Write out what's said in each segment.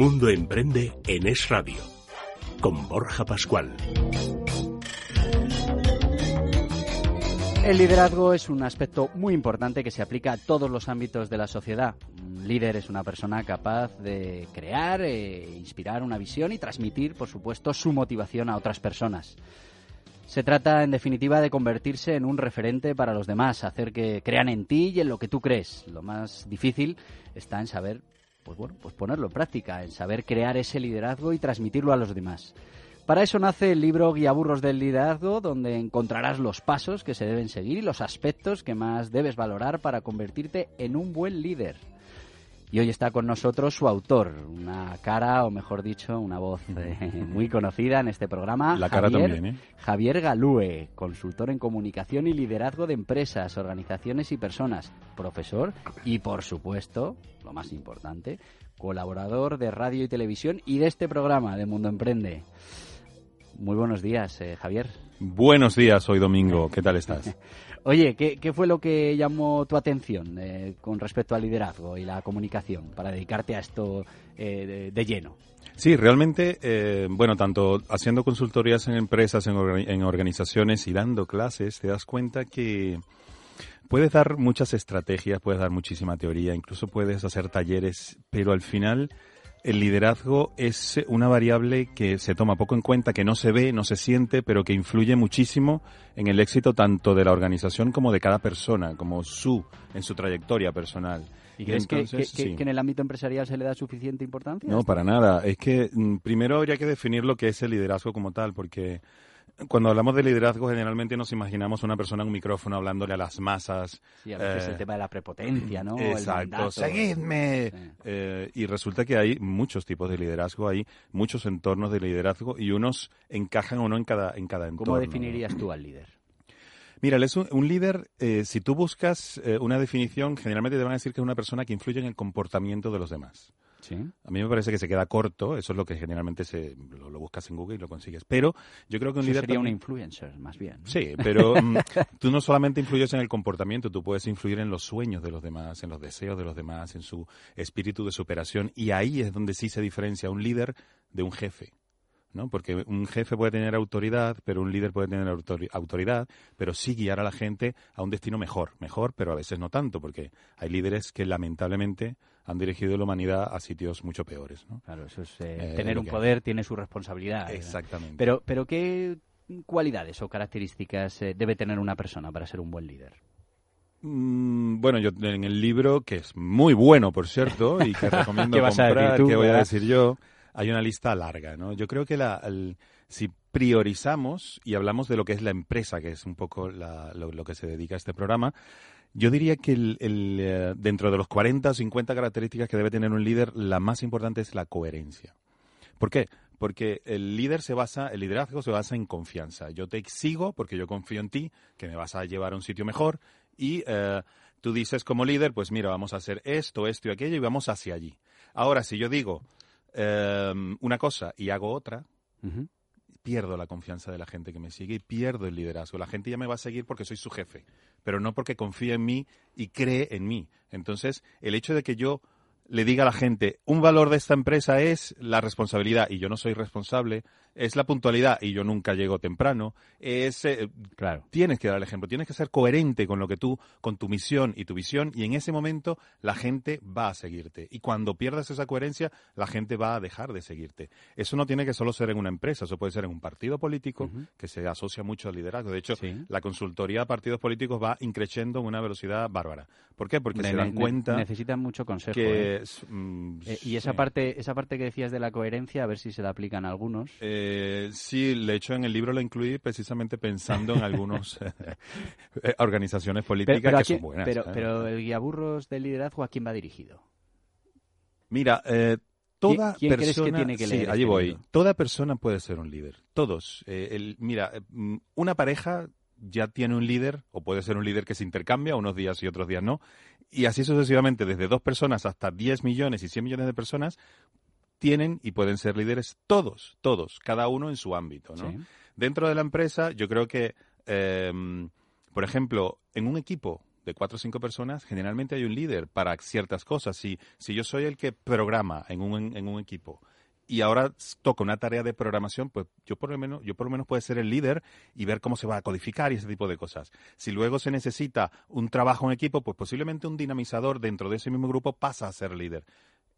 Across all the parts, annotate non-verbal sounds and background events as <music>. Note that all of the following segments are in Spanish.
Mundo Emprende en Es Radio, con Borja Pascual. El liderazgo es un aspecto muy importante que se aplica a todos los ámbitos de la sociedad. Un líder es una persona capaz de crear, e inspirar una visión y transmitir, por supuesto, su motivación a otras personas. Se trata, en definitiva, de convertirse en un referente para los demás, hacer que crean en ti y en lo que tú crees. Lo más difícil está en saber, pues bueno, pues ponerlo en práctica, en saber crear ese liderazgo y transmitirlo a los demás. Para eso nace el libro Guiaburros del Liderazgo, donde encontrarás los pasos que se deben seguir y los aspectos que más debes valorar para convertirte en un buen líder. Y hoy está con nosotros su autor, una cara, o mejor dicho, una voz eh, <laughs> muy conocida en este programa. La cara Javier, también, ¿eh? Javier Galúe, consultor en comunicación y liderazgo de empresas, organizaciones y personas, profesor y, por supuesto, lo más importante, colaborador de radio y televisión y de este programa de Mundo Emprende. Muy buenos días, eh, Javier. Buenos días, hoy domingo. ¿Qué tal estás? <laughs> Oye, ¿qué, qué fue lo que llamó tu atención eh, con respecto al liderazgo y la comunicación para dedicarte a esto eh, de, de lleno? Sí, realmente, eh, bueno, tanto haciendo consultorías en empresas, en organizaciones y dando clases, te das cuenta que puedes dar muchas estrategias, puedes dar muchísima teoría, incluso puedes hacer talleres, pero al final el liderazgo es una variable que se toma poco en cuenta, que no se ve, no se siente, pero que influye muchísimo en el éxito tanto de la organización como de cada persona, como su, en su trayectoria personal. ¿Y crees que- que, que- sí. que en el ámbito empresarial se le da suficiente importancia? No, para nada. Es que mm, primero habría que definir lo que es el liderazgo como tal, porque cuando hablamos de liderazgo generalmente nos imaginamos una persona en un micrófono hablándole a las masas. Sí, a veces eh, el tema de la prepotencia, ¿no? Exacto, seguidme. Sí. Eh, y resulta que hay muchos tipos de liderazgo, hay muchos entornos de liderazgo y unos encajan o no en cada, en cada entorno. ¿Cómo definirías tú al líder? Mira, él es un, un líder, eh, si tú buscas eh, una definición, generalmente te van a decir que es una persona que influye en el comportamiento de los demás. Sí. A mí me parece que se queda corto, eso es lo que generalmente se, lo, lo buscas en Google y lo consigues. Pero yo creo que un Eso líder sería un influencer, más bien. ¿no? Sí, pero <laughs> mm, tú no solamente influyes en el comportamiento, tú puedes influir en los sueños de los demás, en los deseos de los demás, en su espíritu de superación. Y ahí es donde sí se diferencia un líder de un jefe. ¿No? Porque un jefe puede tener autoridad, pero un líder puede tener autori- autoridad, pero sí guiar a la gente a un destino mejor, mejor, pero a veces no tanto, porque hay líderes que lamentablemente han dirigido la humanidad a sitios mucho peores. ¿no? Claro, eso es, eh, Eh, tener un poder tiene su responsabilidad. ¿verdad? Exactamente. Pero, pero ¿qué cualidades o características eh, debe tener una persona para ser un buen líder? Mm, Bueno, yo en el libro, que es muy bueno, por cierto, y que <laughs> recomiendo ¿Qué vas a decir tú, voy a decir yo, hay una lista larga, ¿no? Yo creo que la, si priorizamos y hablamos de lo que es la empresa, que es un poco la- lo, que se dedica a este programa, yo diría que el, eh, dentro de los 40 o 50 características que debe tener un líder, la más importante es la coherencia. ¿Por qué? Porque el líder se basa, el liderazgo se basa en confianza. Yo te exigo porque yo confío en ti, que me vas a llevar a un sitio mejor y eh, tú dices como líder, pues mira, vamos a hacer esto, esto y aquello y vamos hacia allí. Ahora, si yo digo eh, una cosa y hago otra, pierdo la confianza de la gente que me sigue y pierdo el liderazgo. La gente ya me va a seguir porque soy su jefe, pero no porque confía en mí y cree en mí. Entonces, el hecho de que yo le diga a la gente, un valor de esta empresa es la responsabilidad y yo no soy responsable, es la puntualidad y yo nunca llego temprano, es eh, Claro. tienes que dar el ejemplo, tienes que ser coherente con lo que tú, con tu misión y tu visión, y en ese momento la gente va a seguirte. Y cuando pierdas esa coherencia, la gente va a dejar de seguirte. Eso no tiene que solo ser en una empresa, eso puede ser en un partido político que se asocia mucho al liderazgo. De hecho, Sí. la consultoría a partidos políticos va increciendo en una velocidad bárbara. ¿Por qué? Porque Ne- se dan cuenta necesitan mucho consejo. ¿eh? que... mm, Eh, y esa sí. parte, esa parte que decías de la coherencia, a ver si se la aplican a algunos. Eh, sí, de hecho en el libro lo incluí precisamente pensando en algunas <laughs> organizaciones políticas pero, que quién- son buenas. pero, ¿eh? pero el guiaburros del liderazgo, ¿a quién va dirigido? Mira, eh, toda ¿Quién- quién crees que persona, tiene que sí, allí este voy. libro? Toda persona puede ser un líder. Todos. Eh, el- mira, eh, mm, una pareja ya tiene un líder o puede ser un líder que se intercambia unos días y otros días no. Y así sucesivamente, desde dos personas hasta 10 millones y 100 millones de personas tienen y pueden ser líderes todos, todos, cada uno en su ámbito, ¿no? Sí. Dentro de la empresa, yo creo que, eh, por ejemplo, en un equipo de de cuatro o cinco personas, generalmente hay un líder para ciertas cosas. Si, si yo soy el que programa en un, en un equipo y ahora toca una tarea de programación, pues yo por lo menos, yo por lo menos puedo ser el líder y ver cómo se va a codificar y ese tipo de cosas. Si luego se necesita un trabajo en equipo, pues posiblemente un dinamizador dentro de ese mismo grupo pasa a ser líder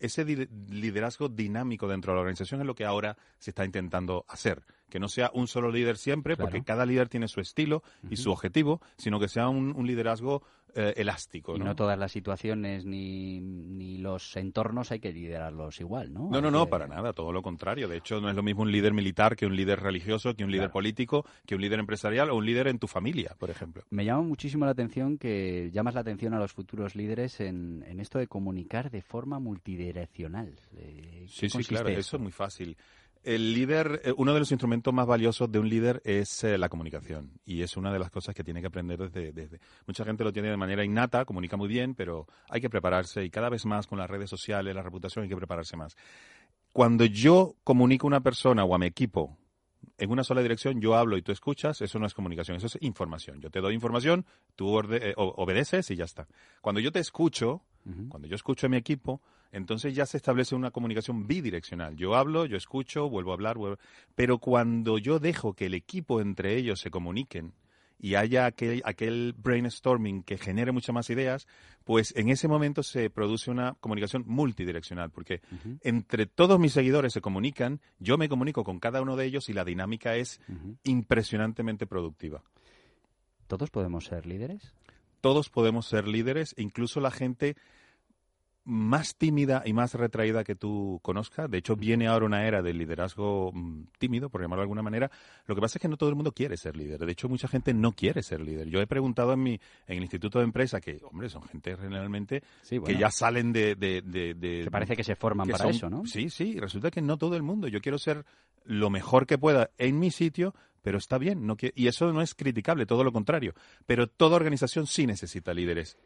ese liderazgo dinámico dentro de la organización es lo que ahora se está intentando hacer. Que no sea un solo líder siempre, porque cada líder tiene su estilo y su objetivo, sino que sea un, liderazgo eh, elástico. Y ¿no? todas las situaciones ni, ni, los entornos hay que liderarlos igual, ¿no? No, no, no, para nada, todo lo contrario. De hecho, no es lo mismo un líder militar que un líder religioso, que un líder político, que un líder empresarial o un líder en tu familia, por ejemplo. Me llama muchísimo la atención que llamas la atención a los futuros líderes en, en esto de comunicar de forma multidireccional direccional. Eh, sí, sí, claro, eso es muy fácil. El líder, eh, uno de los instrumentos más valiosos de un líder es eh, la comunicación y es una de las cosas que tiene que aprender desde, desde, Mucha gente lo tiene de manera innata, comunica muy bien, pero hay que prepararse y cada vez más con las redes sociales, la reputación, hay que prepararse más. Cuando yo comunico a una persona o a mi equipo en una sola dirección, yo hablo y tú escuchas, eso no es comunicación, eso es información. Yo te doy información, tú obedeces y ya está. Cuando yo te escucho, cuando yo escucho a mi equipo, entonces ya se establece una comunicación bidireccional. Yo hablo, yo escucho, vuelvo a hablar, pero cuando yo dejo que el equipo entre ellos se comuniquen y haya aquel, aquel brainstorming que genere muchas más ideas, pues en ese momento se produce una comunicación multidireccional, porque entre todos mis seguidores se comunican, yo me comunico con cada uno de ellos y la dinámica es impresionantemente productiva. ¿Todos podemos ser líderes? Todos podemos ser líderes, incluso la gente más tímida y más retraída que tú conozcas. De hecho, viene ahora una era del liderazgo mm, tímido, por llamarlo de alguna manera. Lo que pasa es que no todo el mundo quiere ser líder. De hecho, mucha gente no quiere ser líder. Yo he preguntado en mi en el Instituto de Empresa que, hombre, son gente realmente que ya salen de... de, parece que se forman para eso, ¿no? Sí, sí. Resulta que no todo el mundo. Yo quiero ser lo mejor que pueda en mi sitio, pero está bien. No y eso no es criticable, todo lo contrario. Pero toda organización sí necesita líderes.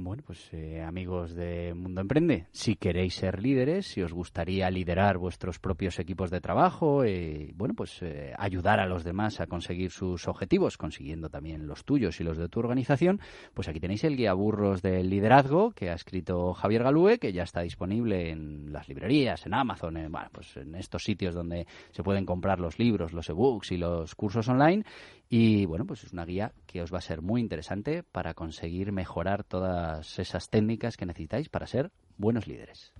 Bueno, pues eh, amigos de Mundo Emprende, si queréis ser líderes, si os gustaría liderar vuestros propios equipos de trabajo, eh, bueno, pues eh, ayudar a los demás a conseguir sus objetivos, consiguiendo también los tuyos y los de tu organización, pues aquí tenéis el guía burros del liderazgo que ha escrito Javier Galúe, que ya está disponible en las librerías, en Amazon, en, bueno, pues en estos sitios donde se pueden comprar los libros, los ebooks y los cursos online. Y bueno, pues es una guía que os va a ser muy interesante para conseguir mejorar todas esas técnicas que necesitáis para ser buenos líderes.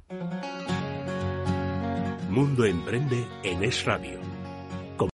Mundo Emprende en Es Radio